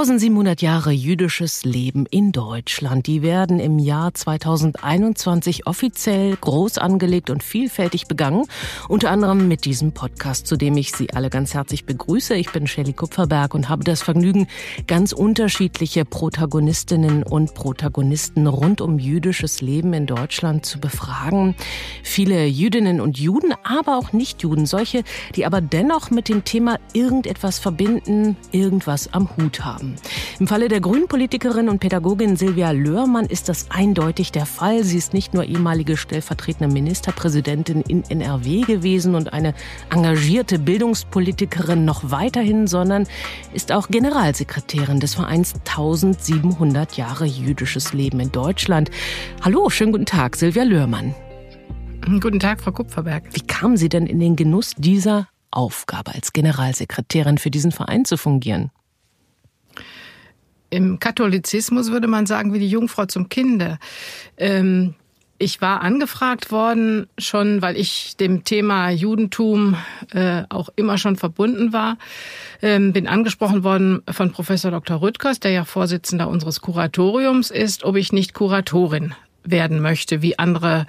1700 Jahre jüdisches Leben in Deutschland. Die werden im Jahr 2021 offiziell groß angelegt und vielfältig begangen. Unter anderem mit diesem Podcast, zu dem ich Sie alle ganz herzlich begrüße. Ich bin Shelley Kupferberg und habe das Vergnügen, ganz unterschiedliche Protagonistinnen und Protagonisten rund um jüdisches Leben in Deutschland zu befragen. Viele Jüdinnen und Juden, aber auch Nichtjuden. Solche, die aber dennoch mit dem Thema irgendetwas verbinden, irgendwas am Hut haben haben. Im Falle der Grünen-Politikerin und Pädagogin Silvia Löhrmann ist das eindeutig der Fall. Sie ist nicht nur ehemalige stellvertretende Ministerpräsidentin in NRW gewesen und eine engagierte Bildungspolitikerin noch weiterhin, sondern ist auch Generalsekretärin des Vereins 1700 Jahre jüdisches Leben in Deutschland. Hallo, schönen guten Tag, Silvia Löhrmann. Guten Tag, Frau Kupferberg. Wie kam sie denn in den Genuss dieser Aufgabe als Generalsekretärin für diesen Verein zu fungieren? Im Katholizismus würde man sagen, wie die Jungfrau zum Kinde. Ähm, ich war angefragt worden, schon weil ich dem Thema Judentum äh, auch immer schon verbunden war. Ähm, bin angesprochen worden von Professor Dr. Rüttgers, der ja Vorsitzender unseres Kuratoriums ist, ob ich nicht Kuratorin werden möchte, wie andere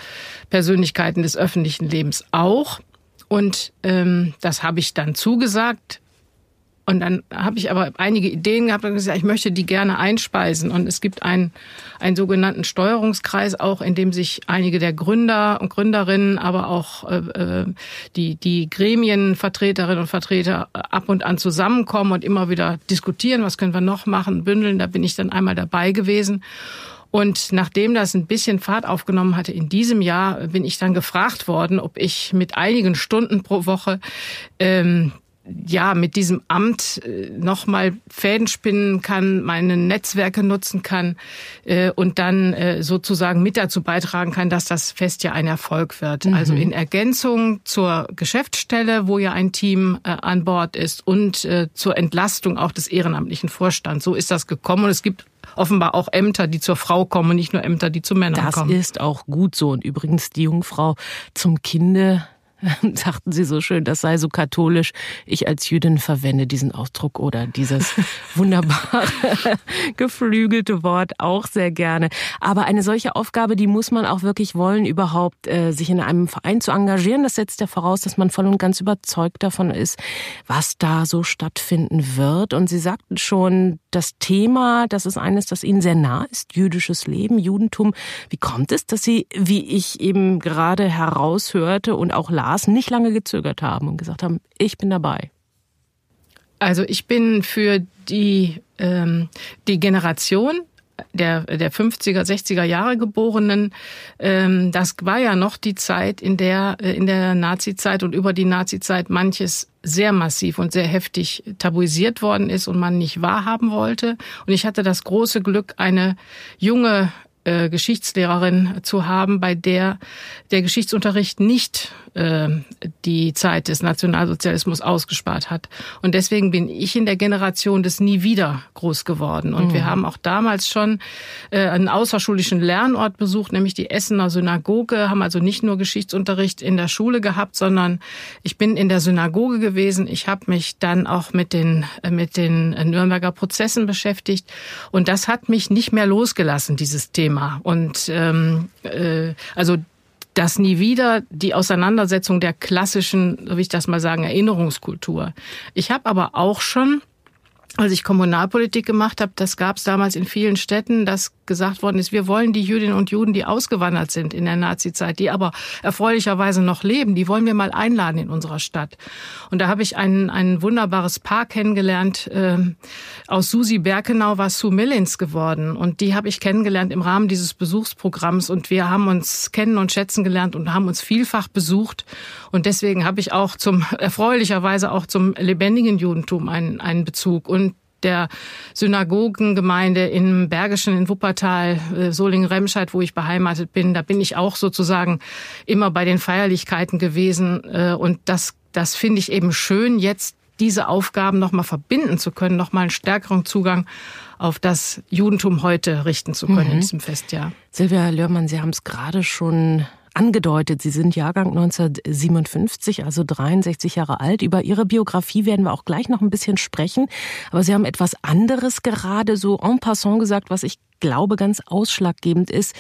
Persönlichkeiten des öffentlichen Lebens auch. Und ähm, das habe ich dann zugesagt. Und dann habe ich aber einige Ideen gehabt und gesagt, ich möchte die gerne einspeisen. Und es gibt einen, einen sogenannten Steuerungskreis auch, in dem sich einige der Gründer und Gründerinnen, aber auch äh, äh, die, die Gremienvertreterinnen und Vertreter ab und an zusammenkommen und immer wieder diskutieren, was können wir noch machen, bündeln. Da bin ich dann einmal dabei gewesen. Und nachdem das ein bisschen Fahrt aufgenommen hatte in diesem Jahr, bin ich dann gefragt worden, ob ich mit einigen Stunden pro Woche ähm, ja mit diesem Amt äh, nochmal Fäden spinnen kann, meine Netzwerke nutzen kann äh, und dann äh, sozusagen mit dazu beitragen kann, dass das Fest ja ein Erfolg wird. Mhm. Also in Ergänzung zur Geschäftsstelle, wo ja ein Team an Bord ist und zur Entlastung auch des ehrenamtlichen Vorstands. So ist das gekommen und es gibt offenbar auch Ämter, die zur Frau kommen und nicht nur Ämter, die zu Männern das kommen. Das ist auch gut so. Und übrigens die Jungfrau zum Kinde sagten Sie so schön, das sei so katholisch. Ich als Jüdin verwende diesen Ausdruck oder dieses wunderbare geflügelte Wort auch sehr gerne. Aber eine solche Aufgabe, die muss man auch wirklich wollen, überhaupt äh, sich in einem Verein zu engagieren. Das setzt ja voraus, dass man voll und ganz überzeugt davon ist, was da so stattfinden wird. Und Sie sagten schon, das Thema, das ist eines, das Ihnen sehr nah ist, jüdisches Leben, Judentum. Wie kommt es, dass Sie, wie ich eben gerade heraushörte und auch las, nicht lange gezögert haben und gesagt haben, ich bin dabei? Also ich bin für die, ähm, die Generation der, der 50er, 60er Jahre Geborenen, ähm, das war ja noch die Zeit, in der äh, in der Nazi-Zeit und über die Nazi-Zeit manches sehr massiv und sehr heftig tabuisiert worden ist und man nicht wahrhaben wollte. Und ich hatte das große Glück, eine junge äh, Geschichtslehrerin zu haben, bei der der Geschichtsunterricht nicht äh, die Zeit des Nationalsozialismus ausgespart hat. Und deswegen bin ich in der Generation des Nie wieder groß geworden. Und mhm. wir haben auch damals schon äh, einen außerschulischen Lernort besucht, nämlich die Essener Synagoge, haben also nicht nur Geschichtsunterricht in der Schule gehabt, sondern ich bin in der Synagoge gewesen. Ich habe mich dann auch mit den, äh, mit den Nürnberger Prozessen beschäftigt. Und das hat mich nicht mehr losgelassen, dieses Thema. Und ähm, äh, also das nie wieder die Auseinandersetzung der klassischen, so wie ich das mal sagen, Erinnerungskultur. Ich habe aber auch schon als ich Kommunalpolitik gemacht habe, das gab es damals in vielen Städten, dass gesagt worden ist, wir wollen die Jüdinnen und Juden, die ausgewandert sind in der Nazizeit, die aber erfreulicherweise noch leben, die wollen wir mal einladen in unserer Stadt. Und da habe ich ein, ein wunderbares Paar kennengelernt. Äh, aus Susi Berkenau war Sue Millins geworden. Und die habe ich kennengelernt im Rahmen dieses Besuchsprogramms. Und wir haben uns kennen und schätzen gelernt und haben uns vielfach besucht. Und deswegen habe ich auch zum, erfreulicherweise auch zum lebendigen Judentum einen, einen Bezug. Und der Synagogengemeinde im Bergischen in Wuppertal, äh, Solingen-Remscheid, wo ich beheimatet bin. Da bin ich auch sozusagen immer bei den Feierlichkeiten gewesen. Äh, und das, das finde ich eben schön, jetzt diese Aufgaben nochmal verbinden zu können, nochmal einen stärkeren Zugang auf das Judentum heute richten zu können mhm. in diesem Festjahr. Silvia Lörmann, Sie haben es gerade schon angedeutet. Sie sind Jahrgang 1957, also 63 Jahre alt. Über Ihre Biografie werden wir auch gleich noch ein bisschen sprechen. Aber Sie haben etwas anderes gerade so en passant gesagt, was ich glaube ganz ausschlaggebend ist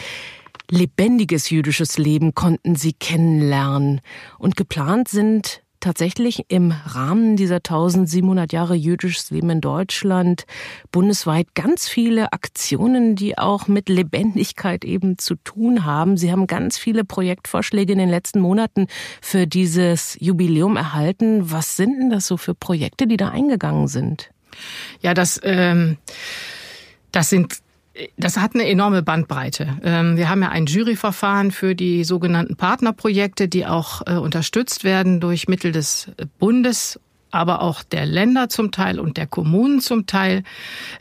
lebendiges jüdisches Leben konnten sie kennenlernen. Und geplant sind tatsächlich im Rahmen dieser 1700 Jahre jüdisches Leben in Deutschland bundesweit ganz viele Aktionen, die auch mit Lebendigkeit eben zu tun haben. Sie haben ganz viele Projektvorschläge in den letzten Monaten für dieses Jubiläum erhalten. Was sind denn das so für Projekte, die da eingegangen sind? Ja, das, ähm, das sind das hat eine enorme Bandbreite. Ähm, wir haben ja ein Juryverfahren für die sogenannten Partnerprojekte, die auch äh, unterstützt werden durch Mittel des Bundes aber auch der Länder zum Teil und der Kommunen zum Teil.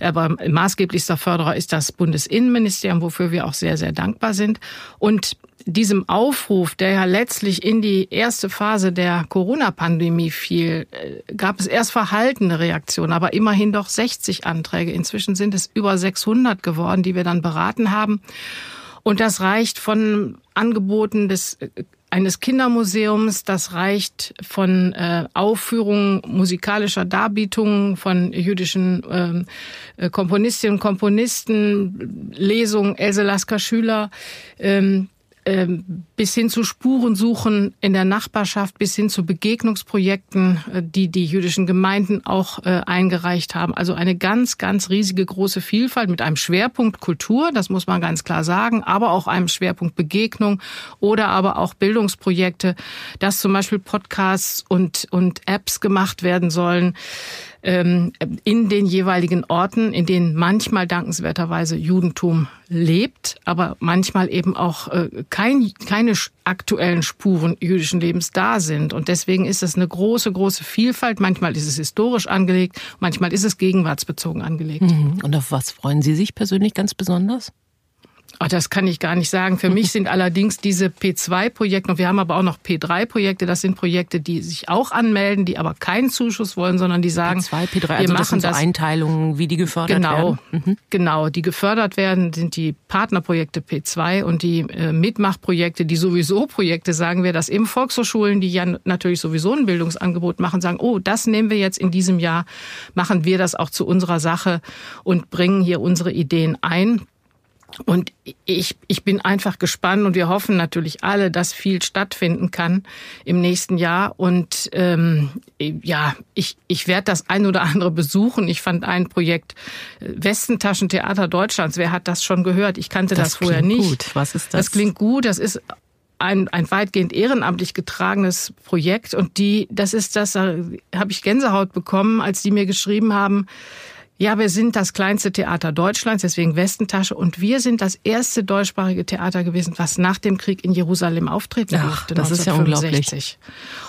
Aber maßgeblichster Förderer ist das Bundesinnenministerium, wofür wir auch sehr, sehr dankbar sind. Und diesem Aufruf, der ja letztlich in die erste Phase der Corona-Pandemie fiel, äh, gab es erst verhaltene Reaktionen, aber immerhin doch 60 Anträge. Inzwischen sind es über 600 geworden, die wir dann beraten haben. Und das reicht von Angeboten des äh, eines Kindermuseums, das reicht von äh, Aufführungen musikalischer Darbietungen von jüdischen ähm, äh, Komponistinnen und Komponisten, Lesungen Else Lasker Schüler, ähm, bis hin zu Spurensuchen in der Nachbarschaft, bis hin zu Begegnungsprojekten, äh, die die jüdischen Gemeinden auch äh, eingereicht haben. Also eine ganz, ganz riesige große Vielfalt mit einem Schwerpunkt Kultur, das muss man ganz klar sagen, aber auch einem Schwerpunkt Begegnung oder aber auch Bildungsprojekte, dass zum Beispiel Podcasts und, und Apps gemacht werden sollen ähm, in den jeweiligen Orten, in denen manchmal dankenswerterweise Judentum lebt, aber manchmal eben auch äh, kein, keine aktuellen Spuren jüdischen Lebens da sind. Und deswegen ist es eine große, große Vielfalt. Manchmal ist es historisch angelegt, manchmal ist es gegenwartsbezogen angelegt. Mhm. Und auf was freuen Sie sich persönlich ganz besonders? Ach, das kann ich gar nicht sagen. Für mich sind allerdings diese P2-Projekte, und wir haben aber auch noch P3-Projekte, das sind Projekte, die sich auch anmelden, die aber keinen Zuschuss wollen, sondern die sagen, P2, P3, wir also machen das, sind so das Einteilungen, wie die gefördert genau, werden. Mhm. Genau, die gefördert werden, sind die Partnerprojekte P2 und die äh, Mitmachprojekte, die sowieso Projekte, sagen wir, dass eben Volkshochschulen, die ja natürlich sowieso ein Bildungsangebot machen, sagen, oh, das nehmen wir jetzt in diesem Jahr, machen wir das auch zu unserer Sache und bringen hier unsere Ideen ein. Und ich, ich bin einfach gespannt und wir hoffen natürlich alle, dass viel stattfinden kann im nächsten Jahr. Und ähm, ja, ich, ich werde das ein oder andere besuchen. Ich fand ein Projekt äh, Westentaschentheater Deutschlands. Wer hat das schon gehört? Ich kannte das, das vorher nicht. Gut. Was ist das? Das klingt gut. Das ist ein, ein weitgehend ehrenamtlich getragenes Projekt. Und die, das ist das, da habe ich Gänsehaut bekommen, als die mir geschrieben haben, ja, wir sind das kleinste Theater Deutschlands, deswegen Westentasche. Und wir sind das erste deutschsprachige Theater gewesen, was nach dem Krieg in Jerusalem auftreten Ach, durfte. Das ist ja unglaublich.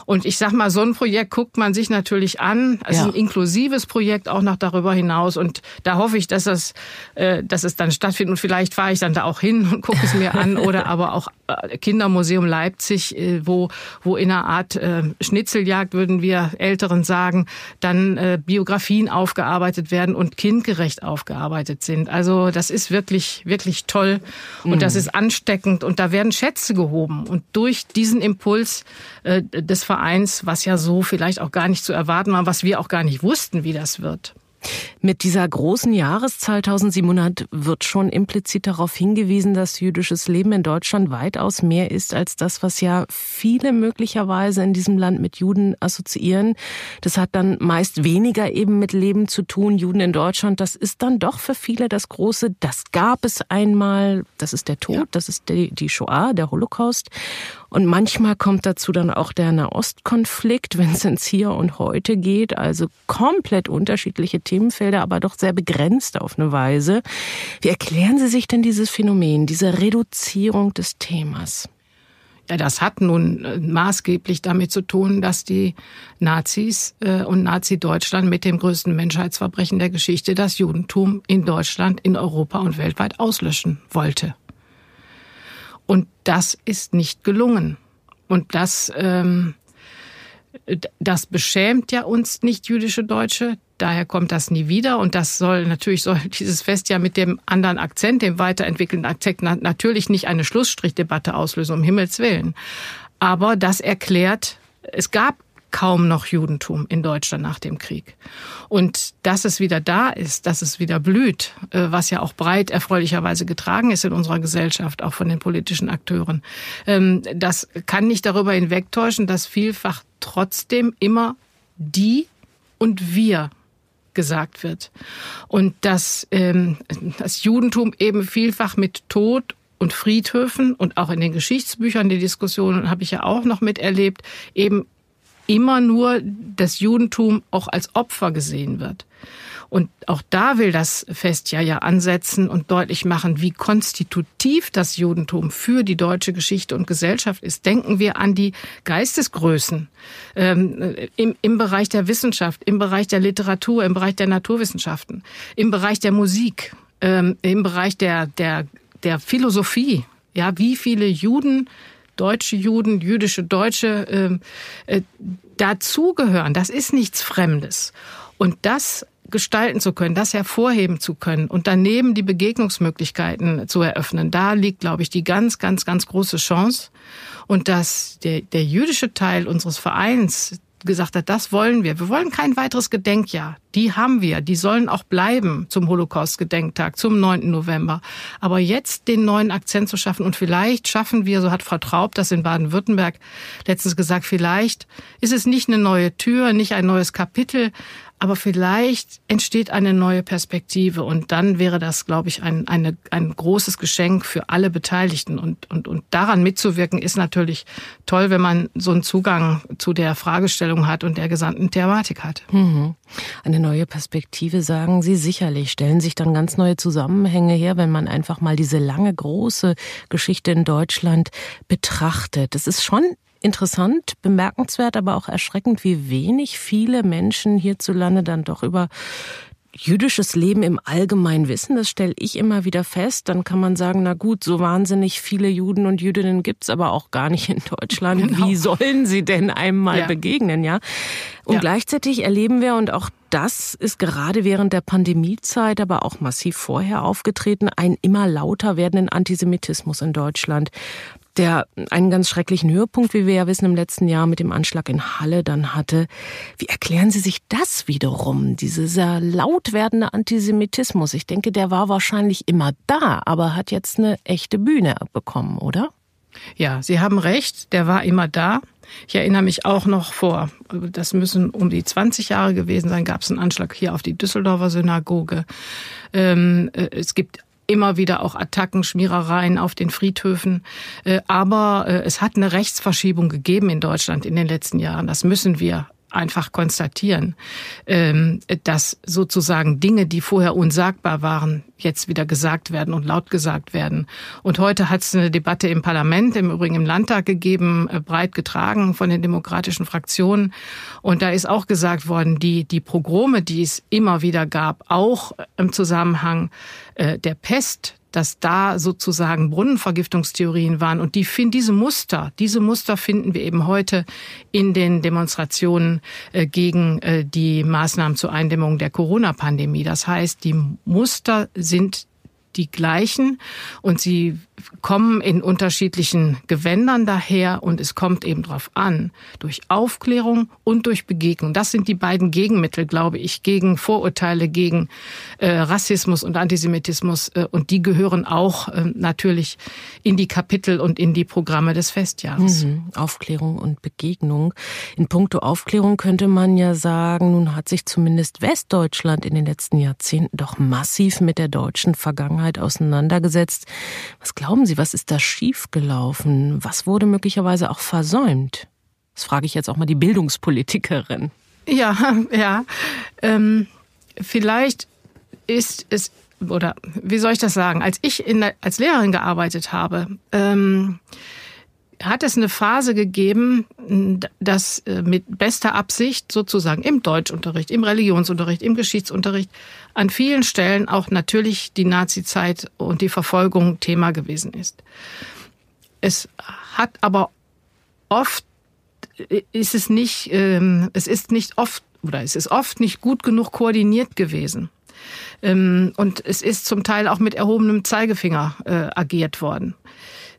Und ich sag mal, so ein Projekt guckt man sich natürlich an. Es ja. ist ein inklusives Projekt auch noch darüber hinaus. Und da hoffe ich, dass es, äh, dass es dann stattfindet. Und vielleicht fahre ich dann da auch hin und gucke es mir an. Oder aber auch äh, Kindermuseum Leipzig, äh, wo, wo in einer Art Schnitzeljagd, würden wir Älteren sagen, dann Biografien aufgearbeitet werden und kindgerecht aufgearbeitet sind. Also das ist wirklich, wirklich toll und mhm. das ist ansteckend und da werden Schätze gehoben. Und durch diesen Impuls äh, des Vereins, was ja so vielleicht auch gar nicht zu erwarten war, was wir auch gar nicht wussten, wie das wird. Mit dieser großen Jahreszahl 1700 wird schon implizit darauf hingewiesen, dass jüdisches Leben in Deutschland weitaus mehr ist als das, was ja viele möglicherweise in diesem Land mit Juden assoziieren. Das hat dann meist weniger eben mit Leben zu tun. Juden in Deutschland, das ist dann doch für viele das große, das gab es einmal, das ist der Tod, ja. das ist die, die Shoah, der Holocaust. Und manchmal kommt dazu dann auch der Nahostkonflikt, wenn es ins Hier und Heute geht. Also komplett unterschiedliche Themenfelder, aber doch sehr begrenzt auf eine Weise. Wie erklären Sie sich denn dieses Phänomen, diese Reduzierung des Themas? Ja, das hat nun äh, maßgeblich damit zu tun, dass die Nazis äh, und Nazi-Deutschland mit dem größten Menschheitsverbrechen der Geschichte das Judentum in Deutschland, in Europa und weltweit auslöschen wollte. Und das ist nicht gelungen. Und das, ähm, das beschämt ja uns nicht jüdische Deutsche. daher kommt das nie wieder. Und das soll natürlich soll dieses Fest ja mit dem anderen Akzent, dem weiterentwickelten Akzent, natürlich nicht eine Schlussstrichdebatte auslösen, um Himmels Willen. Aber das erklärt, es gab kaum noch Judentum in Deutschland nach dem Krieg. Und dass es wieder da ist, dass es wieder blüht, äh, was ja auch breit erfreulicherweise getragen ist in unserer Gesellschaft, auch von den politischen Akteuren, ähm, das kann nicht darüber hinwegtäuschen, dass vielfach trotzdem immer die und wir gesagt wird. Und dass ähm, das Judentum eben vielfach mit Tod und Friedhöfen und auch in den Geschichtsbüchern die Diskussionen habe ich ja auch noch miterlebt, eben immer nur das Judentum auch als Opfer gesehen wird. Und auch da will das Fest ja ja ansetzen und deutlich machen, wie konstitutiv das Judentum für die deutsche Geschichte und Gesellschaft ist. Denken wir an die Geistesgrößen ähm, im, im Bereich der Wissenschaft, im Bereich der Literatur, im Bereich der Naturwissenschaften, im Bereich der Musik, ähm, im Bereich der, der, der Philosophie. Ja, wie viele Juden deutsche Juden, jüdische Deutsche ähm, äh, dazugehören. Das ist nichts Fremdes. Und das gestalten zu können, das hervorheben zu können und daneben die Begegnungsmöglichkeiten zu eröffnen, da liegt, glaube ich, die ganz, ganz, ganz große Chance. Und dass der, der jüdische Teil unseres Vereins, gesagt hat, das wollen wir. Wir wollen kein weiteres Gedenkjahr. Die haben wir. Die sollen auch bleiben zum Holocaust-Gedenktag, zum 9. November. Aber jetzt den neuen Akzent zu schaffen und vielleicht schaffen wir, so hat Frau Traub das in Baden-Württemberg letztens gesagt, vielleicht ist es nicht eine neue Tür, nicht ein neues Kapitel, aber vielleicht entsteht eine neue Perspektive und dann wäre das, glaube ich, ein, eine, ein großes Geschenk für alle Beteiligten. Und, und, und daran mitzuwirken ist natürlich toll, wenn man so einen Zugang zu der Fragestellung hat und der gesamten Thematik hat. Mhm. Eine neue Perspektive, sagen Sie sicherlich, stellen sich dann ganz neue Zusammenhänge her, wenn man einfach mal diese lange, große Geschichte in Deutschland betrachtet. Es ist schon interessant, bemerkenswert, aber auch erschreckend, wie wenig viele Menschen hierzulande dann doch über jüdisches Leben im Allgemeinen wissen. Das stelle ich immer wieder fest. Dann kann man sagen, na gut, so wahnsinnig viele Juden und Jüdinnen gibt's aber auch gar nicht in Deutschland. Genau. Wie sollen sie denn einmal ja. begegnen, ja? Und ja. gleichzeitig erleben wir, und auch das ist gerade während der Pandemiezeit, aber auch massiv vorher aufgetreten, einen immer lauter werdenden Antisemitismus in Deutschland der einen ganz schrecklichen Höhepunkt, wie wir ja wissen, im letzten Jahr mit dem Anschlag in Halle dann hatte. Wie erklären Sie sich das wiederum, dieser laut werdende Antisemitismus? Ich denke, der war wahrscheinlich immer da, aber hat jetzt eine echte Bühne bekommen, oder? Ja, Sie haben recht, der war immer da. Ich erinnere mich auch noch vor, das müssen um die 20 Jahre gewesen sein, gab es einen Anschlag hier auf die Düsseldorfer Synagoge. Ähm, äh, es gibt immer wieder auch Attacken, Schmierereien auf den Friedhöfen. Äh, aber äh, es hat eine Rechtsverschiebung gegeben in Deutschland in den letzten Jahren. Das müssen wir einfach konstatieren, ähm, dass sozusagen Dinge, die vorher unsagbar waren, jetzt wieder gesagt werden und laut gesagt werden. Und heute hat es eine Debatte im Parlament, im Übrigen im Landtag gegeben, äh, breit getragen von den demokratischen Fraktionen. Und da ist auch gesagt worden, die, die Progrome, die es immer wieder gab, auch im Zusammenhang äh, der Pest, dass da sozusagen Brunnenvergiftungstheorien waren. Und die finden diese Muster, diese Muster finden wir eben heute in den Demonstrationen äh, gegen äh, die Maßnahmen zur Eindämmung der Corona-Pandemie. Das heißt, die Muster sind die gleichen und sie kommen in unterschiedlichen Gewändern daher und es kommt eben darauf an, durch Aufklärung und durch Begegnung. Das sind die beiden Gegenmittel, glaube ich, gegen Vorurteile, gegen äh, Rassismus und Antisemitismus äh, und die gehören auch äh, natürlich in die Kapitel und in die Programme des Festjahres. Mhm. Aufklärung und Begegnung. In puncto Aufklärung könnte man ja sagen, nun hat sich zumindest Westdeutschland in den letzten Jahrzehnten doch massiv mit der deutschen Vergangenheit auseinandergesetzt. Was glauben Sie, was ist da schiefgelaufen? Was wurde möglicherweise auch versäumt? Das frage ich jetzt auch mal die Bildungspolitikerin. Ja, ja. Ähm, vielleicht ist es, oder wie soll ich das sagen, als ich in, als Lehrerin gearbeitet habe, ähm, hat es eine Phase gegeben, dass äh, mit bester Absicht sozusagen im Deutschunterricht, im Religionsunterricht, im Geschichtsunterricht an vielen Stellen auch natürlich die Nazizeit und die Verfolgung Thema gewesen ist. Es hat aber oft ist es nicht, ähm, es ist nicht oft oder es ist oft nicht gut genug koordiniert gewesen. Ähm, und es ist zum Teil auch mit erhobenem Zeigefinger äh, agiert worden.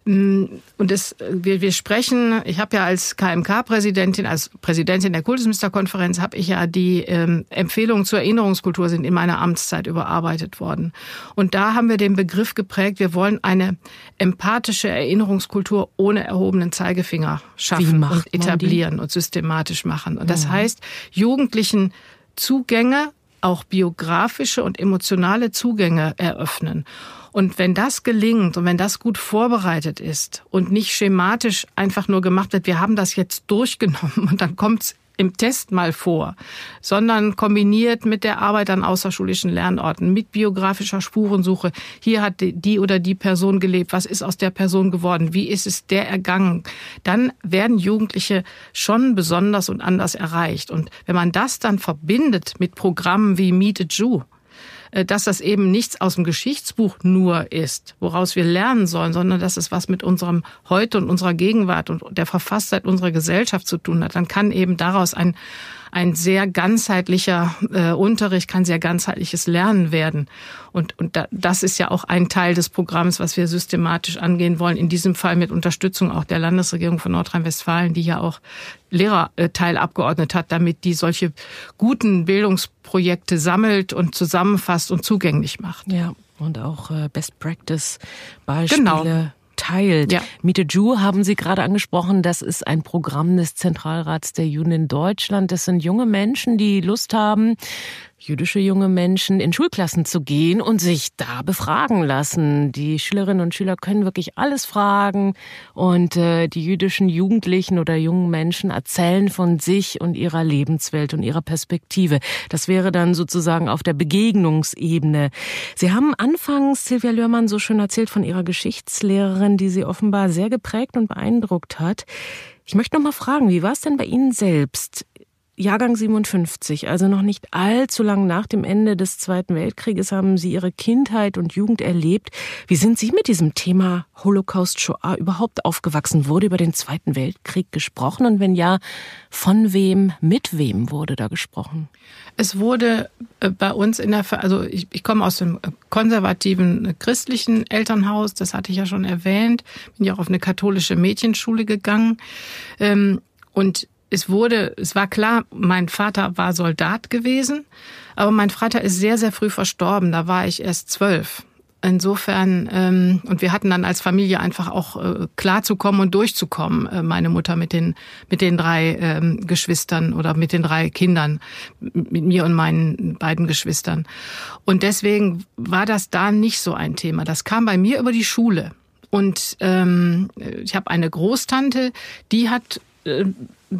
Mm, und es, wir, wir sprechen, ich habe ja als KMK-Präsidentin, als Präsidentin der Kultusministerkonferenz, habe ich ja die ähm, Empfehlungen zur Erinnerungskultur sind in meiner Amtszeit überarbeitet worden. Und da haben wir den Begriff geprägt, wir wollen eine empathische Erinnerungskultur ohne erhobenen Zeigefinger schaffen und etablieren und systematisch machen. Und das ja. heißt, Jugendlichen Zugänge, auch biografische und emotionale Zugänge eröffnen. Und wenn das gelingt und wenn das gut vorbereitet ist und nicht schematisch einfach nur gemacht wird, wir haben das jetzt durchgenommen und dann kommt's im Test mal vor, sondern kombiniert mit der Arbeit an außerschulischen Lernorten, mit biografischer Spurensuche. Hier hat die oder die Person gelebt. Was ist aus der Person geworden? Wie ist es der ergangen? Dann werden Jugendliche schon besonders und anders erreicht. Und wenn man das dann verbindet mit Programmen wie Meet a Jew, dass das eben nichts aus dem Geschichtsbuch nur ist, woraus wir lernen sollen, sondern dass es was mit unserem Heute und unserer Gegenwart und der Verfasstheit unserer Gesellschaft zu tun hat, dann kann eben daraus ein ein sehr ganzheitlicher äh, Unterricht, kann sehr ganzheitliches Lernen werden. Und, und da, das ist ja auch ein Teil des Programms, was wir systematisch angehen wollen. In diesem Fall mit Unterstützung auch der Landesregierung von Nordrhein-Westfalen, die ja auch Lehrerteil abgeordnet hat, damit die solche guten Bildungsprojekte sammelt und zusammenfasst und zugänglich macht. Ja, und auch äh, Best Practice Beispiele. Genau teilt. Ja. Miete Ju haben Sie gerade angesprochen, das ist ein Programm des Zentralrats der Juden in Deutschland. Das sind junge Menschen, die Lust haben, jüdische junge Menschen in Schulklassen zu gehen und sich da befragen lassen. Die Schülerinnen und Schüler können wirklich alles fragen und äh, die jüdischen Jugendlichen oder jungen Menschen erzählen von sich und ihrer Lebenswelt und ihrer Perspektive. Das wäre dann sozusagen auf der Begegnungsebene. Sie haben anfangs, Silvia Lörmann, so schön erzählt von ihrer Geschichtslehrerin, die sie offenbar sehr geprägt und beeindruckt hat. Ich möchte noch mal fragen, wie war es denn bei Ihnen selbst? Jahrgang 57, also noch nicht allzu lang nach dem Ende des Zweiten Weltkrieges, haben Sie Ihre Kindheit und Jugend erlebt. Wie sind Sie mit diesem Thema Holocaust Shoah überhaupt aufgewachsen? Wurde über den Zweiten Weltkrieg gesprochen? Und wenn ja, von wem, mit wem wurde da gesprochen? Es wurde äh, bei uns in der, also ich, ich komme aus dem konservativen äh, christlichen Elternhaus, das hatte ich ja schon erwähnt, bin ja auch auf eine katholische Mädchenschule gegangen. Ähm, und es wurde, es war klar, mein Vater war Soldat gewesen, aber mein Vater ist sehr, sehr früh verstorben. Da war ich erst zwölf. Insofern, ähm, und wir hatten dann als Familie einfach auch äh, klarzukommen und durchzukommen, äh, meine Mutter mit den, mit den drei ähm, Geschwistern oder mit den drei Kindern, mit mir und meinen beiden Geschwistern. Und deswegen war das da nicht so ein Thema. Das kam bei mir über die Schule. Und ähm, ich habe eine Großtante, die hat äh,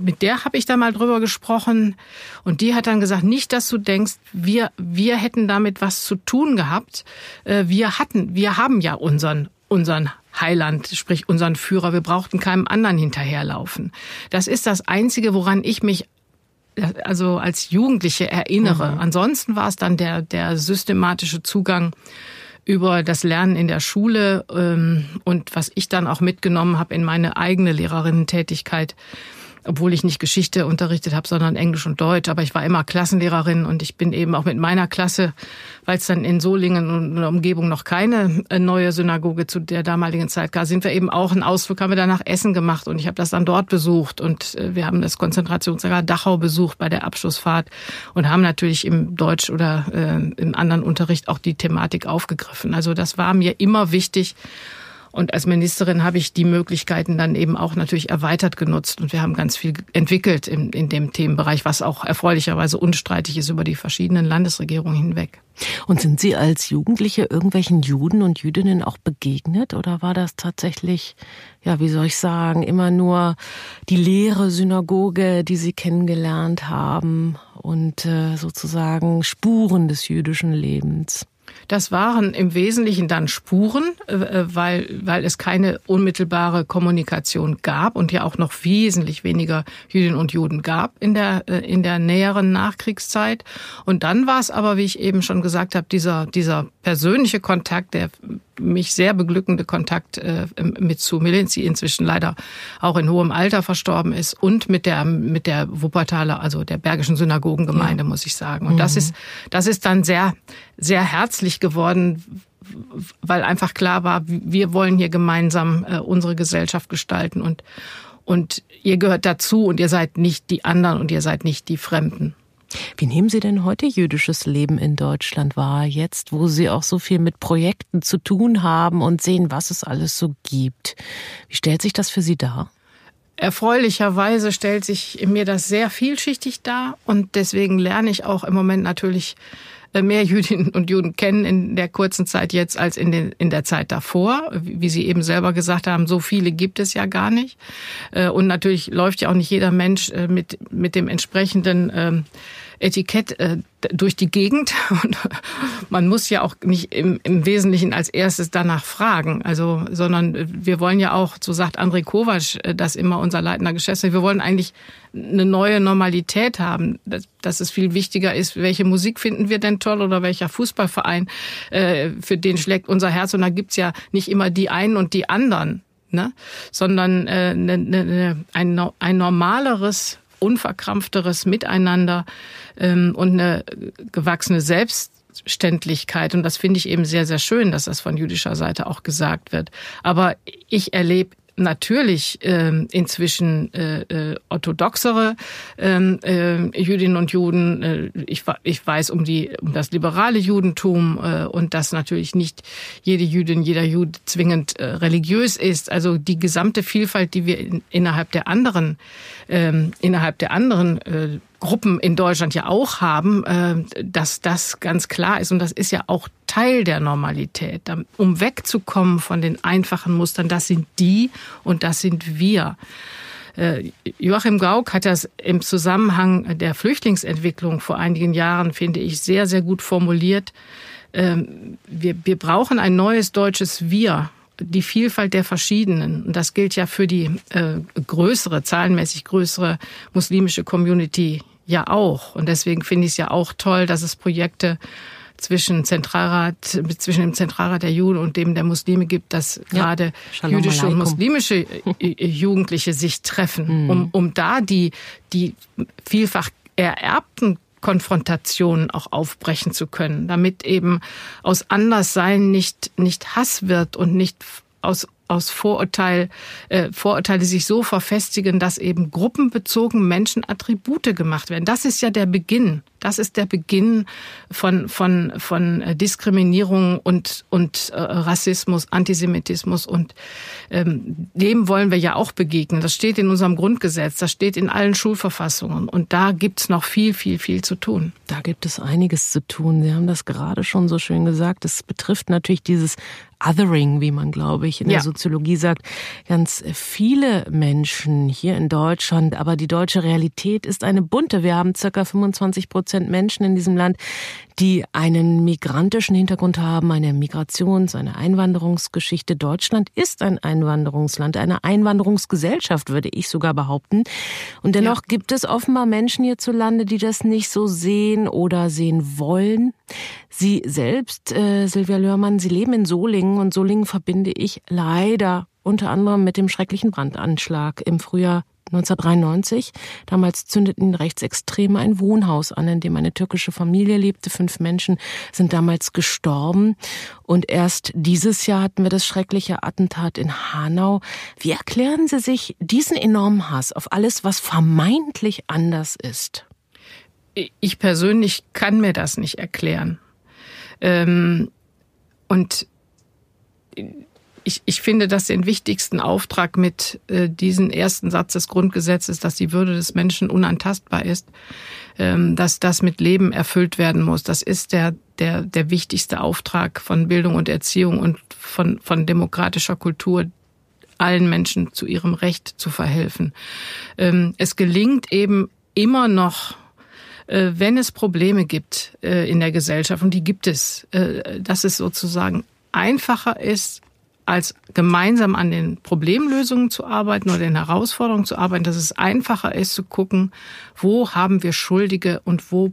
mit der habe ich da mal drüber gesprochen und die hat dann gesagt, nicht, dass du denkst, wir wir hätten damit was zu tun gehabt. Äh, wir hatten, wir haben ja unseren unseren Heiland, sprich unseren Führer. Wir brauchten keinem anderen hinterherlaufen. Das ist das einzige, woran ich mich also als Jugendliche erinnere. Mhm. Ansonsten war es dann der der systematische Zugang über das Lernen in der Schule ähm, und was ich dann auch mitgenommen habe in meine eigene Lehrerinnentätigkeit obwohl ich nicht Geschichte unterrichtet habe, sondern Englisch und Deutsch. Aber ich war immer Klassenlehrerin und ich bin eben auch mit meiner Klasse, weil es dann in Solingen und der Umgebung noch keine äh, neue Synagoge zu der damaligen Zeit gab, sind wir eben auch einen Ausflug, haben wir dann nach Essen gemacht und ich habe das dann dort besucht und äh, wir haben das Konzentrationslager Dachau besucht bei der Abschlussfahrt und haben natürlich im Deutsch oder äh, im anderen Unterricht auch die Thematik aufgegriffen. Also das war mir immer wichtig und als Ministerin habe ich die Möglichkeiten dann eben auch natürlich erweitert genutzt. Und wir haben ganz viel entwickelt in, in dem Themenbereich, was auch erfreulicherweise unstreitig ist über die verschiedenen Landesregierungen hinweg. Und sind Sie als Jugendliche irgendwelchen Juden und Jüdinnen auch begegnet? Oder war das tatsächlich, ja, wie soll ich sagen, immer nur die leere Synagoge, die Sie kennengelernt haben und äh, sozusagen Spuren des jüdischen Lebens? Das waren im Wesentlichen dann Spuren, äh, äh, weil, weil es keine unmittelbare Kommunikation gab und ja auch noch wesentlich weniger Jüdinnen und Juden gab in der, äh, in der näheren Nachkriegszeit. Und dann war es aber, wie ich eben schon gesagt habe, dieser, dieser persönliche Kontakt, der mich sehr beglückende Kontakt äh, mit Sue Millens, die inzwischen leider auch in hohem Alter verstorben ist, und mit der mit der Wuppertaler, also der Bergischen Synagogengemeinde, ja. muss ich sagen. Und mhm. das ist das ist dann sehr sehr herzlich geworden, weil einfach klar war, wir wollen hier gemeinsam äh, unsere Gesellschaft gestalten und und ihr gehört dazu und ihr seid nicht die anderen und ihr seid nicht die Fremden. Wie nehmen Sie denn heute jüdisches Leben in Deutschland wahr, jetzt wo Sie auch so viel mit Projekten zu tun haben und sehen, was es alles so gibt? Wie stellt sich das für Sie dar? Erfreulicherweise stellt sich mir das sehr vielschichtig dar und deswegen lerne ich auch im Moment natürlich mehr Jüdinnen und Juden kennen in der kurzen Zeit jetzt als in, den, in der Zeit davor. Wie Sie eben selber gesagt haben, so viele gibt es ja gar nicht. Äh, und natürlich läuft ja auch nicht jeder Mensch äh, mit, mit dem entsprechenden ähm, Etikett äh, durch die Gegend. Und man muss ja auch nicht im, im Wesentlichen als erstes danach fragen. Also, sondern wir wollen ja auch, so sagt André Kovac, äh, das immer unser leitender Geschäftsführer, wir wollen eigentlich eine neue Normalität haben, dass, dass es viel wichtiger ist, welche Musik finden wir denn toll oder welcher Fußballverein, äh, für den schlägt unser Herz. Und da gibt's ja nicht immer die einen und die anderen. Ne? sondern äh, ne, ne, ein, ein normaleres unverkrampfteres Miteinander ähm, und eine gewachsene Selbstständigkeit. Und das finde ich eben sehr, sehr schön, dass das von jüdischer Seite auch gesagt wird. Aber ich erlebe natürlich ähm, inzwischen äh, äh, orthodoxere ähm, äh, Jüdinnen und Juden. Äh, ich, ich weiß um die um das liberale Judentum äh, und dass natürlich nicht jede Jüdin, jeder Jude zwingend äh, religiös ist. Also die gesamte Vielfalt, die wir in, innerhalb der anderen ähm, innerhalb der anderen äh, Gruppen in Deutschland ja auch haben, äh, dass das ganz klar ist. Und das ist ja auch Teil der Normalität. Um wegzukommen von den einfachen Mustern, das sind die und das sind wir. Äh, Joachim Gauck hat das im Zusammenhang der Flüchtlingsentwicklung vor einigen Jahren, finde ich, sehr, sehr gut formuliert. Ähm, wir, wir brauchen ein neues deutsches Wir die Vielfalt der verschiedenen. Und das gilt ja für die äh, größere, zahlenmäßig größere muslimische Community ja auch. Und deswegen finde ich es ja auch toll, dass es Projekte zwischen Zentralrat, zwischen dem Zentralrat der Juden und dem der Muslime gibt, dass ja. gerade jüdische alaikum. und muslimische äh, Jugendliche sich treffen, mhm. um, um da die, die vielfach ererbten Konfrontationen auch aufbrechen zu können, damit eben aus Anderssein nicht, nicht Hass wird und nicht aus aus Vorurteil, äh, Vorurteile sich so verfestigen, dass eben gruppenbezogen Menschen Attribute gemacht werden. Das ist ja der Beginn. Das ist der Beginn von, von, von Diskriminierung und, und äh, Rassismus, Antisemitismus. Und ähm, dem wollen wir ja auch begegnen. Das steht in unserem Grundgesetz, das steht in allen Schulverfassungen. Und da gibt's noch viel, viel, viel zu tun. Da gibt es einiges zu tun. Sie haben das gerade schon so schön gesagt. Es betrifft natürlich dieses Othering, wie man, glaube ich, in der ja. Soziologie sagt, ganz viele Menschen hier in Deutschland. Aber die deutsche Realität ist eine bunte. Wir haben circa 25 Prozent Menschen in diesem Land, die einen migrantischen Hintergrund haben, eine Migrations-, eine Einwanderungsgeschichte. Deutschland ist ein Einwanderungsland, eine Einwanderungsgesellschaft, würde ich sogar behaupten. Und dennoch ja. gibt es offenbar Menschen hierzulande, die das nicht so sehen oder sehen wollen. Sie selbst, äh, Silvia Lörmann, Sie leben in Solingen und Solingen verbinde ich leider unter anderem mit dem schrecklichen Brandanschlag im Frühjahr 1993. Damals zündeten Rechtsextreme ein Wohnhaus an, in dem eine türkische Familie lebte. Fünf Menschen sind damals gestorben. Und erst dieses Jahr hatten wir das schreckliche Attentat in Hanau. Wie erklären Sie sich diesen enormen Hass auf alles, was vermeintlich anders ist? Ich persönlich kann mir das nicht erklären. Ähm, und ich, ich finde, dass den wichtigsten Auftrag mit äh, diesem ersten Satz des Grundgesetzes, dass die Würde des Menschen unantastbar ist, ähm, dass das mit Leben erfüllt werden muss. Das ist der, der, der wichtigste Auftrag von Bildung und Erziehung und von, von demokratischer Kultur, allen Menschen zu ihrem Recht zu verhelfen. Ähm, es gelingt eben immer noch, äh, wenn es Probleme gibt äh, in der Gesellschaft, und die gibt es, äh, dass es sozusagen einfacher ist, als gemeinsam an den Problemlösungen zu arbeiten oder den Herausforderungen zu arbeiten, dass es einfacher ist zu gucken, wo haben wir Schuldige und wo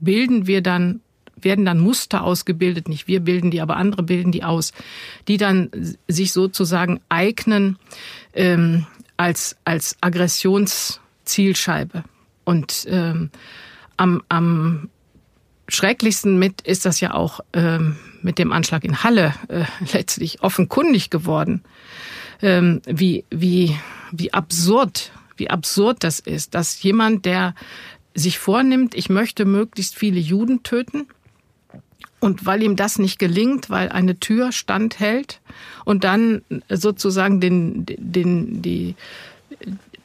bilden wir dann werden dann Muster ausgebildet, nicht wir bilden die, aber andere bilden die aus, die dann sich sozusagen eignen ähm, als, als Aggressionszielscheibe. Und ähm, am, am schrecklichsten mit ist das ja auch ähm, mit dem Anschlag in Halle äh, letztlich offenkundig geworden, ähm, wie, wie, wie absurd, wie absurd das ist, dass jemand, der sich vornimmt, ich möchte möglichst viele Juden töten, und weil ihm das nicht gelingt, weil eine Tür standhält und dann sozusagen den, den, die,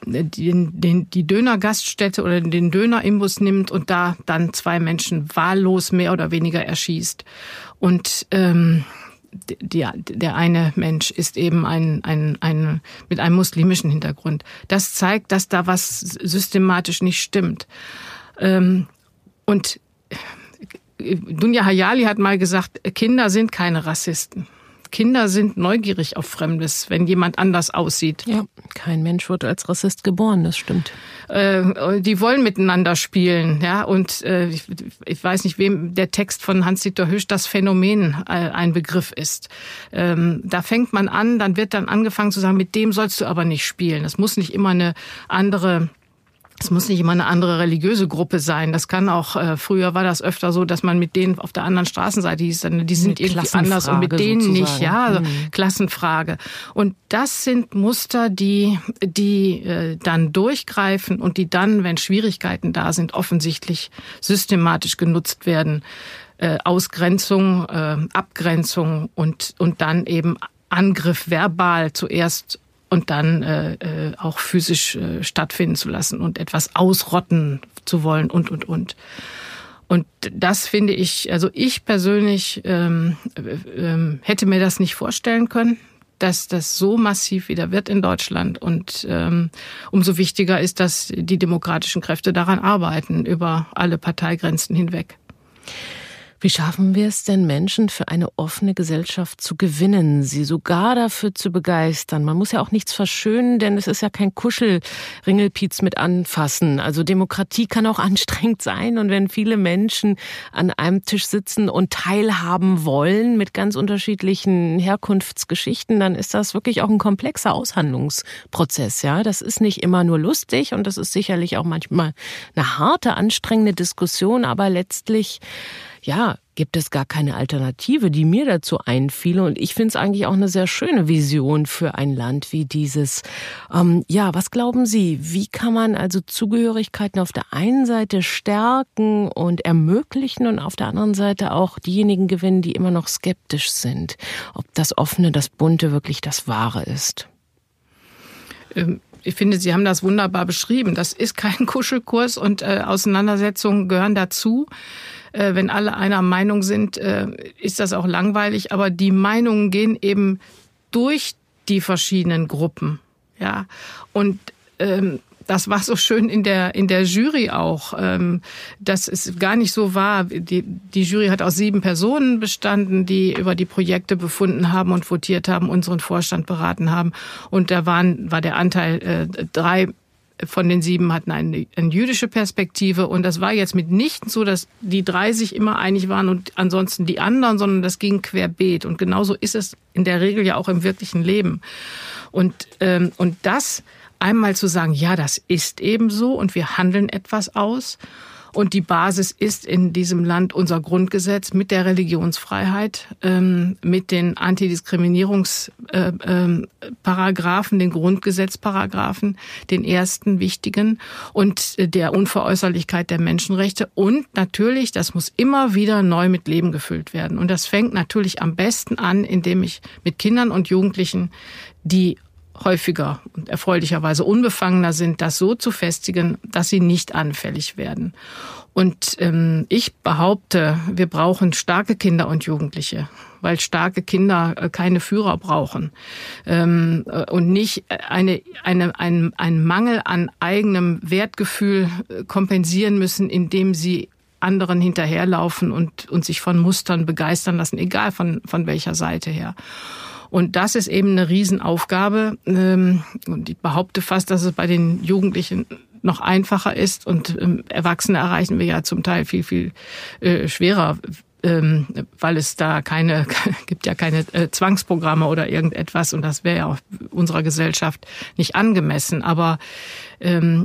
den, den, die Dönergaststätte oder den Dönerimbus nimmt und da dann zwei Menschen wahllos mehr oder weniger erschießt. Und ähm, die, der eine Mensch ist eben ein, ein, ein, mit einem muslimischen Hintergrund. Das zeigt, dass da was systematisch nicht stimmt. Ähm, und Dunja Hayali hat mal gesagt, Kinder sind keine Rassisten. Kinder sind neugierig auf Fremdes, wenn jemand anders aussieht. Ja, kein Mensch wird als Rassist geboren, das stimmt. Äh, die wollen miteinander spielen, ja. Und äh, ich, ich, weiß nicht, wem der Text von Hans-Dieter Hüsch das Phänomen äh, ein Begriff ist. Ähm, da fängt man an, dann wird dann angefangen zu sagen, mit dem sollst du aber nicht spielen. Das muss nicht immer eine andere es muss nicht immer eine andere religiöse Gruppe sein. Das kann auch, äh, früher war das öfter so, dass man mit denen auf der anderen Straßenseite hieß, dann, die sind irgendwie anders und mit denen sozusagen. nicht, ja, also mhm. Klassenfrage. Und das sind Muster, die, die äh, dann durchgreifen und die dann, wenn Schwierigkeiten da sind, offensichtlich systematisch genutzt werden. Äh, Ausgrenzung, äh, Abgrenzung und, und dann eben Angriff verbal zuerst und dann äh, äh, auch physisch äh, stattfinden zu lassen und etwas ausrotten zu wollen und, und, und. Und das finde ich, also ich persönlich ähm, äh, hätte mir das nicht vorstellen können, dass das so massiv wieder wird in Deutschland. Und ähm, umso wichtiger ist, dass die demokratischen Kräfte daran arbeiten, über alle Parteigrenzen hinweg. Wie schaffen wir es denn, Menschen für eine offene Gesellschaft zu gewinnen, sie sogar dafür zu begeistern? Man muss ja auch nichts verschönen, denn es ist ja kein Kuschelringelpiez mit anfassen. Also Demokratie kann auch anstrengend sein und wenn viele Menschen an einem Tisch sitzen und teilhaben wollen mit ganz unterschiedlichen Herkunftsgeschichten, dann ist das wirklich auch ein komplexer Aushandlungsprozess, ja? Das ist nicht immer nur lustig und das ist sicherlich auch manchmal eine harte, anstrengende Diskussion, aber letztlich ja, gibt es gar keine Alternative, die mir dazu einfiele. Und ich finde es eigentlich auch eine sehr schöne Vision für ein Land wie dieses. Ähm, ja, was glauben Sie? Wie kann man also Zugehörigkeiten auf der einen Seite stärken und ermöglichen und auf der anderen Seite auch diejenigen gewinnen, die immer noch skeptisch sind, ob das Offene, das Bunte wirklich das Wahre ist? Ähm ich finde, Sie haben das wunderbar beschrieben. Das ist kein Kuschelkurs und äh, Auseinandersetzungen gehören dazu. Äh, wenn alle einer Meinung sind, äh, ist das auch langweilig. Aber die Meinungen gehen eben durch die verschiedenen Gruppen. Ja, und ähm, das war so schön in der in der Jury auch, ähm, dass es gar nicht so war. Die, die Jury hat aus sieben Personen bestanden, die über die Projekte befunden haben und votiert haben, unseren Vorstand beraten haben. Und da waren war der Anteil äh, drei von den sieben hatten eine, eine jüdische Perspektive. Und das war jetzt mitnichten so, dass die drei sich immer einig waren und ansonsten die anderen, sondern das ging querbeet. Und genauso ist es in der Regel ja auch im wirklichen Leben. Und ähm, und das einmal zu sagen, ja, das ist eben so und wir handeln etwas aus und die Basis ist in diesem Land unser Grundgesetz mit der Religionsfreiheit, ähm, mit den Antidiskriminierungsparagraphen, den Grundgesetzparagraphen, den ersten wichtigen und der Unveräußerlichkeit der Menschenrechte. Und natürlich, das muss immer wieder neu mit Leben gefüllt werden. Und das fängt natürlich am besten an, indem ich mit Kindern und Jugendlichen die häufiger und erfreulicherweise unbefangener sind, das so zu festigen, dass sie nicht anfällig werden. Und ähm, ich behaupte, wir brauchen starke Kinder und Jugendliche, weil starke Kinder äh, keine Führer brauchen ähm, äh, und nicht eine, eine, ein, einen Mangel an eigenem Wertgefühl äh, kompensieren müssen, indem sie anderen hinterherlaufen und, und sich von Mustern begeistern lassen, egal von, von welcher Seite her. Und das ist eben eine Riesenaufgabe. Ähm, und ich behaupte fast, dass es bei den Jugendlichen noch einfacher ist und ähm, Erwachsene erreichen wir ja zum Teil viel, viel äh, schwerer ähm, weil es da keine, gibt ja keine äh, Zwangsprogramme oder irgendetwas und das wäre ja auch unserer Gesellschaft nicht angemessen. Aber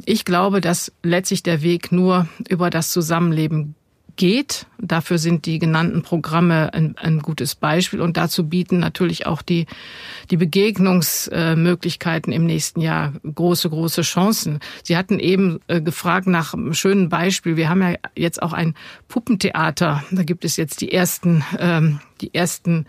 ich glaube, dass letztlich der Weg nur über das Zusammenleben geht. Dafür sind die genannten Programme ein, ein, gutes Beispiel und dazu bieten natürlich auch die, die Begegnungsmöglichkeiten im nächsten Jahr große, große Chancen. Sie hatten eben äh, gefragt nach einem schönen Beispiel. Wir haben ja jetzt auch ein Puppentheater. Da gibt es jetzt die ersten, ähm, die ersten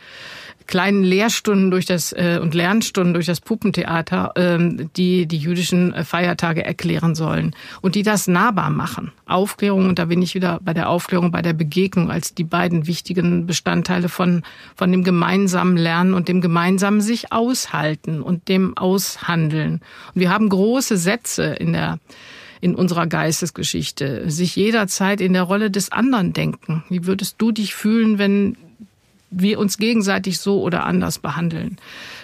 kleinen Lehrstunden durch das äh, und Lernstunden durch das Puppentheater, ähm, die die jüdischen äh, Feiertage erklären sollen und die das nahbar machen. Aufklärung und da bin ich wieder bei der Aufklärung, bei der Begegnung als die beiden wichtigen Bestandteile von von dem gemeinsamen Lernen und dem gemeinsamen sich aushalten und dem Aushandeln. Und wir haben große Sätze in der in unserer Geistesgeschichte, sich jederzeit in der Rolle des anderen denken. Wie würdest du dich fühlen, wenn wir uns gegenseitig so oder anders behandeln.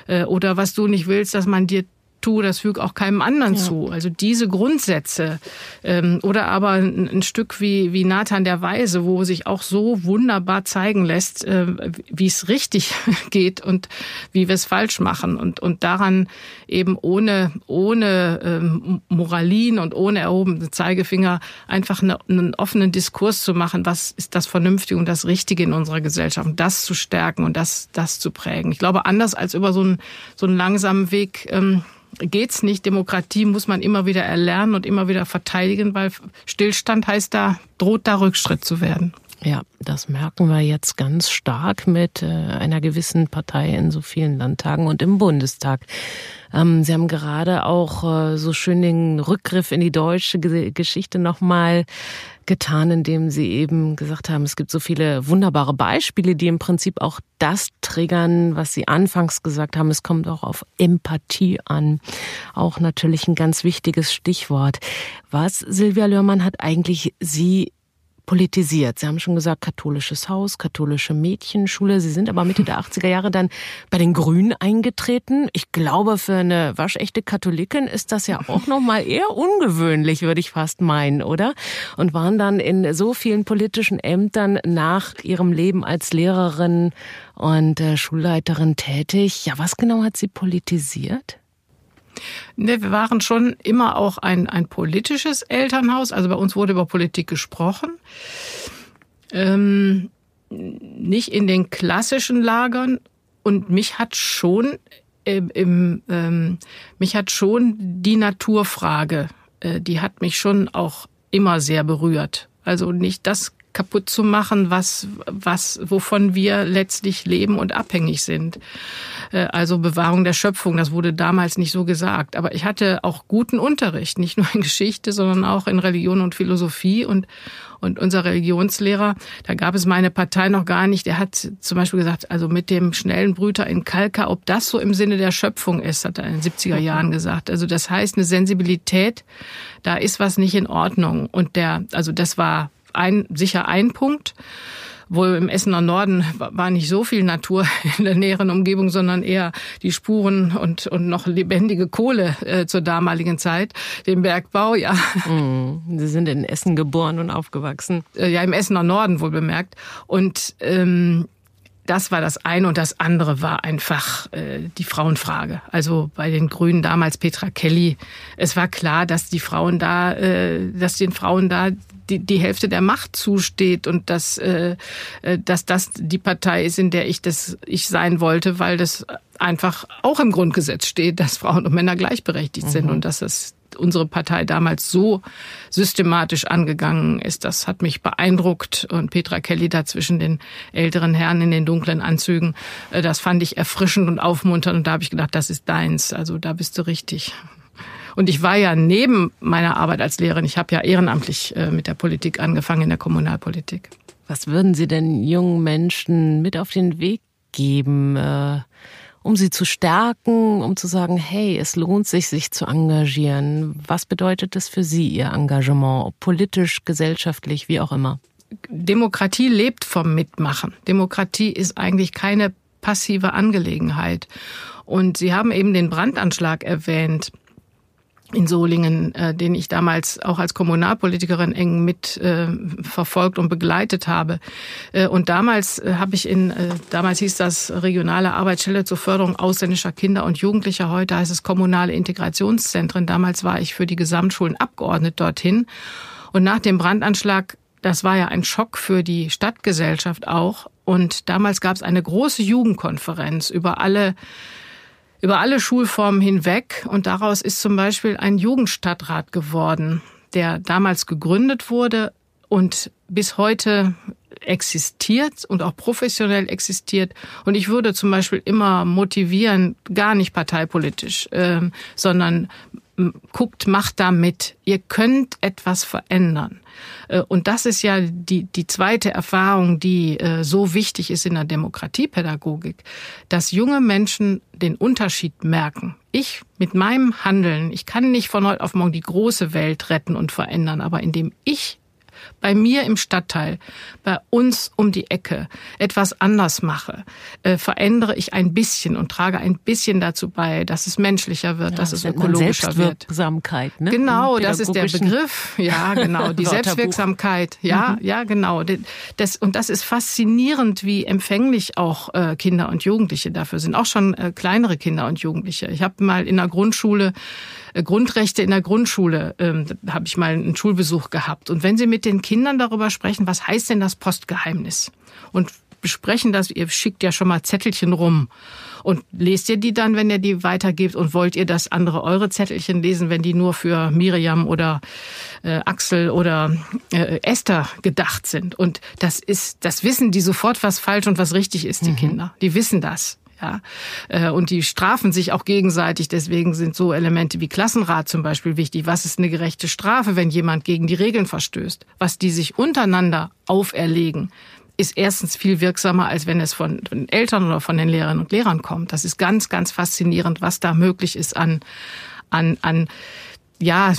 Äh, oder was du nicht willst, dass man dir tue, das füge auch keinem anderen ja. zu. Also diese Grundsätze ähm, oder aber ein, ein, Stück wie, wie Nathan der Weise, wo sich auch so wunderbar zeigen lässt, äh, wie es richtig geht und wie wir es falsch machen und, und daran eben ohne, ohne ähm, Moralin und ohne erhobene Zeigefinger einfach eine, einen offenen Diskurs zu machen, was ist das Vernünftige und das Richtige in unserer Gesellschaft und das zu stärken und das, das zu prägen. Ich glaube, anders als über so einen, so einen langsamen Weg, ähm, geht's nicht. Demokratie muss man immer wieder erlernen und immer wieder verteidigen, weil Stillstand heißt da, droht da Rückschritt zu werden. Ja, das merken wir jetzt ganz stark mit äh, einer gewissen Partei in so vielen Landtagen und im Bundestag. Ähm, Sie haben gerade auch äh, so schön den Rückgriff in die deutsche Geschichte nochmal getan, indem Sie eben gesagt haben, es gibt so viele wunderbare Beispiele, die im Prinzip auch das triggern, was Sie anfangs gesagt haben. Es kommt auch auf Empathie an. Auch natürlich ein ganz wichtiges Stichwort. Was, Silvia Lörmann, hat eigentlich Sie politisiert. Sie haben schon gesagt, katholisches Haus, katholische Mädchenschule. Sie sind aber Mitte der 80er Jahre dann bei den Grünen eingetreten. Ich glaube, für eine waschechte Katholikin ist das ja auch noch mal eher ungewöhnlich, würde ich fast meinen, oder? Und waren dann in so vielen politischen Ämtern nach ihrem Leben als Lehrerin und äh, Schulleiterin tätig. Ja, was genau hat sie politisiert? Ne, wir waren schon immer auch ein, ein politisches Elternhaus. Also bei uns wurde über Politik gesprochen. Ähm, nicht in den klassischen Lagern. Und mich hat schon äh, im, ähm, mich hat schon die Naturfrage, äh, die hat mich schon auch immer sehr berührt. Also nicht das kaputt zu machen, was, was, wovon wir letztlich leben und abhängig sind. Äh, also Bewahrung der Schöpfung, das wurde damals nicht so gesagt. Aber ich hatte auch guten Unterricht, nicht nur in Geschichte, sondern auch in Religion und Philosophie und, und unser Religionslehrer, da gab es meine Partei noch gar nicht, der hat zum Beispiel gesagt, also mit dem schnellen Brüter in Kalka, ob das so im Sinne der Schöpfung ist, hat er in den 70er Jahren gesagt. Also das heißt eine Sensibilität, da ist was nicht in Ordnung. Und der, also das war ein, sicher ein Punkt. Wohl im Essener Norden war nicht so viel Natur in der näheren Umgebung, sondern eher die Spuren und, und noch lebendige Kohle äh, zur damaligen Zeit, den Bergbau, ja. Mm, Sie sind in Essen geboren und aufgewachsen. Äh, ja, im Essener Norden wohl bemerkt. Und ähm, das war das eine und das andere war einfach äh, die Frauenfrage. Also bei den Grünen damals Petra Kelly, es war klar, dass die Frauen da, äh, dass den Frauen da die, die Hälfte der Macht zusteht und dass, äh, äh, dass das die Partei ist, in der ich das ich sein wollte, weil das einfach auch im Grundgesetz steht, dass Frauen und Männer gleichberechtigt mhm. sind und dass es unsere Partei damals so systematisch angegangen ist. Das hat mich beeindruckt. Und Petra Kelly da zwischen den älteren Herren in den dunklen Anzügen, äh, das fand ich erfrischend und aufmunternd. Und da habe ich gedacht, das ist deins. Also da bist du richtig. Und ich war ja neben meiner Arbeit als Lehrerin, ich habe ja ehrenamtlich äh, mit der Politik angefangen in der Kommunalpolitik. Was würden Sie denn jungen Menschen mit auf den Weg geben, äh, um sie zu stärken, um zu sagen, hey, es lohnt sich, sich zu engagieren? Was bedeutet das für Sie, Ihr Engagement, politisch, gesellschaftlich, wie auch immer? Demokratie lebt vom Mitmachen. Demokratie ist eigentlich keine passive Angelegenheit. Und Sie haben eben den Brandanschlag erwähnt. In Solingen, äh, den ich damals auch als Kommunalpolitikerin eng mit äh, verfolgt und begleitet habe. Äh, und damals äh, habe ich in, äh, damals hieß das regionale Arbeitsstelle zur Förderung ausländischer Kinder und Jugendlicher. Heute heißt es kommunale Integrationszentren. Damals war ich für die Gesamtschulen abgeordnet dorthin. Und nach dem Brandanschlag, das war ja ein Schock für die Stadtgesellschaft auch. Und damals gab es eine große Jugendkonferenz über alle über alle Schulformen hinweg. Und daraus ist zum Beispiel ein Jugendstadtrat geworden, der damals gegründet wurde und bis heute existiert und auch professionell existiert. Und ich würde zum Beispiel immer motivieren, gar nicht parteipolitisch, äh, sondern guckt, macht da mit. Ihr könnt etwas verändern. Äh, und das ist ja die, die zweite Erfahrung, die äh, so wichtig ist in der Demokratiepädagogik, dass junge Menschen den Unterschied merken. Ich mit meinem Handeln, ich kann nicht von heute auf morgen die große Welt retten und verändern, aber indem ich bei mir im Stadtteil, bei uns um die Ecke etwas anders mache, äh, verändere ich ein bisschen und trage ein bisschen dazu bei, dass es menschlicher wird, ja, dass es ökologischer wird. Ne? Genau, das ist der Begriff. Ja, genau, die Selbstwirksamkeit. Ja, mhm. ja, genau. Das, und das ist faszinierend, wie empfänglich auch äh, Kinder und Jugendliche dafür sind. Auch schon äh, kleinere Kinder und Jugendliche. Ich habe mal in der Grundschule Grundrechte in der Grundschule, ähm, habe ich mal einen Schulbesuch gehabt. Und wenn Sie mit den Kindern darüber sprechen, was heißt denn das Postgeheimnis? Und besprechen das, ihr schickt ja schon mal Zettelchen rum. Und lest ihr die dann, wenn ihr die weitergebt? Und wollt ihr, dass andere eure Zettelchen lesen, wenn die nur für Miriam oder äh, Axel oder äh, Esther gedacht sind? Und das ist, das wissen die sofort, was falsch und was richtig ist, die mhm. Kinder. Die wissen das. Ja, äh, und die strafen sich auch gegenseitig. Deswegen sind so Elemente wie Klassenrat zum Beispiel wichtig. Was ist eine gerechte Strafe, wenn jemand gegen die Regeln verstößt? Was die sich untereinander auferlegen, ist erstens viel wirksamer, als wenn es von den Eltern oder von den Lehrerinnen und Lehrern kommt. Das ist ganz, ganz faszinierend, was da möglich ist an, an, an ja,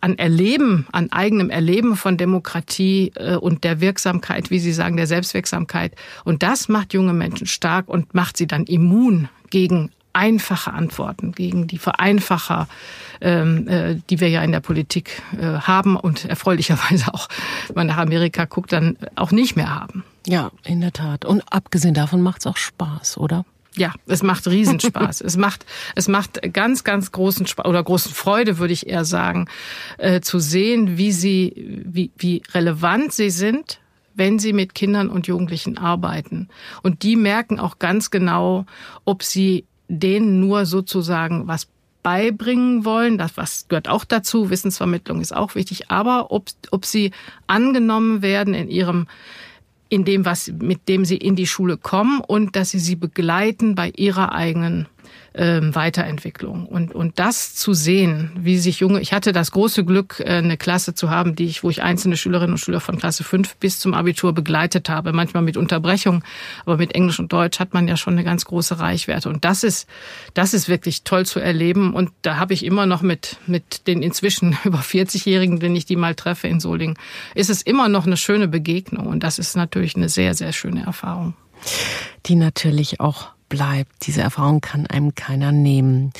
an Erleben, an eigenem Erleben von Demokratie äh, und der Wirksamkeit, wie Sie sagen, der Selbstwirksamkeit. Und das macht junge Menschen stark und macht sie dann immun gegen einfache Antworten, gegen die Vereinfacher, ähm, äh, die wir ja in der Politik äh, haben und erfreulicherweise auch, wenn man nach Amerika guckt, dann auch nicht mehr haben. Ja, in der Tat. Und abgesehen davon macht es auch Spaß, oder? Ja, es macht Riesenspaß. es macht, es macht ganz, ganz großen Spaß oder großen Freude, würde ich eher sagen, äh, zu sehen, wie sie, wie, wie relevant sie sind, wenn sie mit Kindern und Jugendlichen arbeiten. Und die merken auch ganz genau, ob sie denen nur sozusagen was beibringen wollen. Das was gehört auch dazu. Wissensvermittlung ist auch wichtig. Aber ob, ob sie angenommen werden in ihrem in dem, was, mit dem sie in die Schule kommen und dass sie sie begleiten bei ihrer eigenen ähm, Weiterentwicklung. Und, und das zu sehen, wie sich junge, ich hatte das große Glück, äh, eine Klasse zu haben, die ich, wo ich einzelne Schülerinnen und Schüler von Klasse 5 bis zum Abitur begleitet habe, manchmal mit Unterbrechung, aber mit Englisch und Deutsch hat man ja schon eine ganz große Reichweite. Und das ist, das ist wirklich toll zu erleben. Und da habe ich immer noch mit, mit den inzwischen über 40-Jährigen, wenn ich die mal treffe in Solingen, ist es immer noch eine schöne Begegnung. Und das ist natürlich eine sehr, sehr schöne Erfahrung. Die natürlich auch bleibt. Diese Erfahrung kann einem keiner nehmen.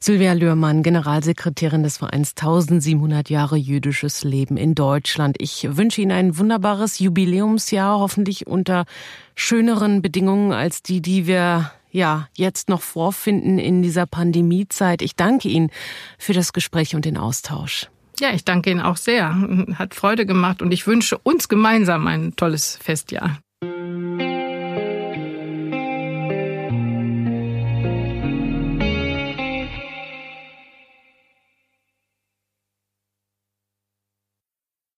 Sylvia Lührmann, Generalsekretärin des Vereins 1700 Jahre jüdisches Leben in Deutschland. Ich wünsche Ihnen ein wunderbares Jubiläumsjahr, hoffentlich unter schöneren Bedingungen als die, die wir ja jetzt noch vorfinden in dieser Pandemiezeit. Ich danke Ihnen für das Gespräch und den Austausch. Ja, ich danke Ihnen auch sehr. Hat Freude gemacht und ich wünsche uns gemeinsam ein tolles Festjahr.